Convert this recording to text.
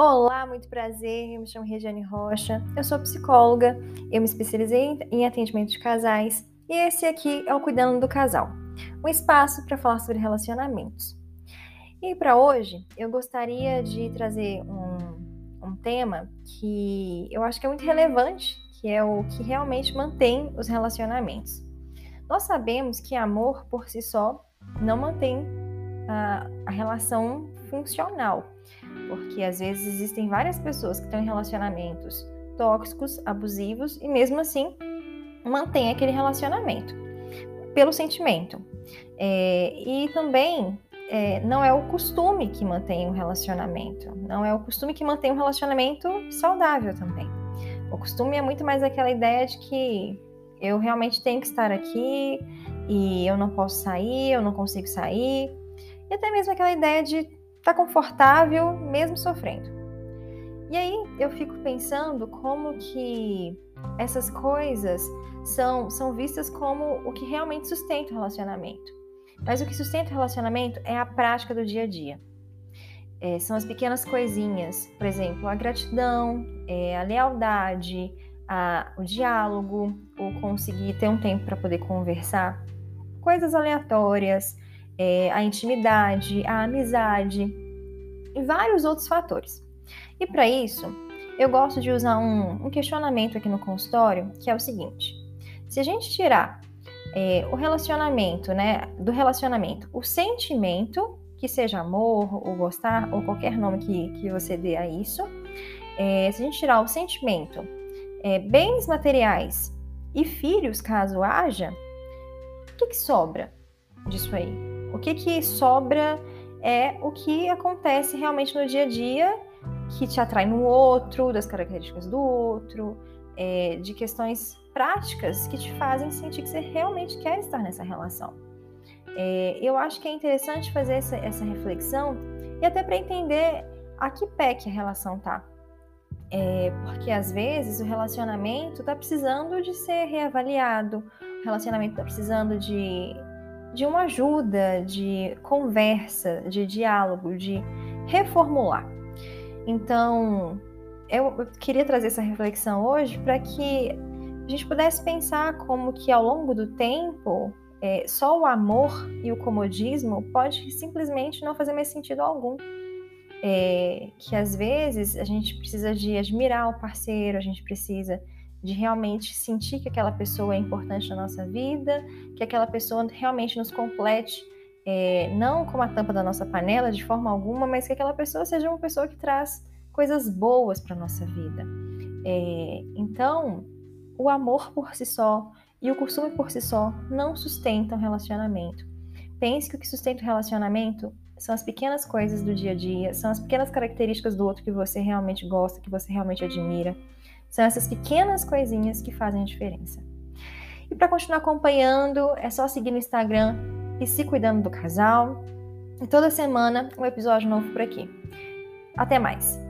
Olá, muito prazer. Eu me chamo Regiane Rocha. Eu sou psicóloga. Eu me especializei em atendimento de casais e esse aqui é o Cuidando do Casal, um espaço para falar sobre relacionamentos. E para hoje eu gostaria de trazer um, um tema que eu acho que é muito relevante, que é o que realmente mantém os relacionamentos. Nós sabemos que amor por si só não mantém a, relação funcional porque às vezes existem várias pessoas que estão em relacionamentos tóxicos, abusivos e mesmo assim mantém aquele relacionamento pelo sentimento. É, e também é, não é o costume que mantém o relacionamento, não é o costume que mantém um relacionamento saudável também. O costume é muito mais aquela ideia de que eu realmente tenho que estar aqui e eu não posso sair, eu não consigo sair. E até mesmo aquela ideia de está confortável mesmo sofrendo. E aí eu fico pensando como que essas coisas são, são vistas como o que realmente sustenta o relacionamento. Mas o que sustenta o relacionamento é a prática do dia a dia. É, são as pequenas coisinhas, por exemplo, a gratidão, é, a lealdade, a, o diálogo, ou conseguir ter um tempo para poder conversar, coisas aleatórias, é, a intimidade, a amizade e vários outros fatores. E para isso, eu gosto de usar um, um, questionamento aqui no consultório, que é o seguinte: se a gente tirar é, o relacionamento, né, do relacionamento, o sentimento, que seja amor, ou gostar, ou qualquer nome que, que você dê a isso, é, se a gente tirar o sentimento, é, bens materiais e filhos, caso haja, o que, que sobra disso aí? O que, que sobra é o que acontece realmente no dia a dia que te atrai no outro, das características do outro, é, de questões práticas que te fazem sentir que você realmente quer estar nessa relação. É, eu acho que é interessante fazer essa, essa reflexão e até para entender a que pé que a relação tá. É, porque às vezes o relacionamento está precisando de ser reavaliado, o relacionamento está precisando de de uma ajuda, de conversa, de diálogo, de reformular. Então, eu queria trazer essa reflexão hoje para que a gente pudesse pensar como que ao longo do tempo é, só o amor e o comodismo pode simplesmente não fazer mais sentido algum. É, que às vezes a gente precisa de admirar o parceiro, a gente precisa de realmente sentir que aquela pessoa é importante na nossa vida, que aquela pessoa realmente nos complete, é, não como a tampa da nossa panela de forma alguma, mas que aquela pessoa seja uma pessoa que traz coisas boas para nossa vida. É, então, o amor por si só e o costume por si só não sustentam relacionamento. Pense que o que sustenta o relacionamento são as pequenas coisas do dia a dia, são as pequenas características do outro que você realmente gosta, que você realmente admira. São essas pequenas coisinhas que fazem a diferença. E para continuar acompanhando, é só seguir no Instagram e se cuidando do casal. E toda semana um episódio novo por aqui. Até mais!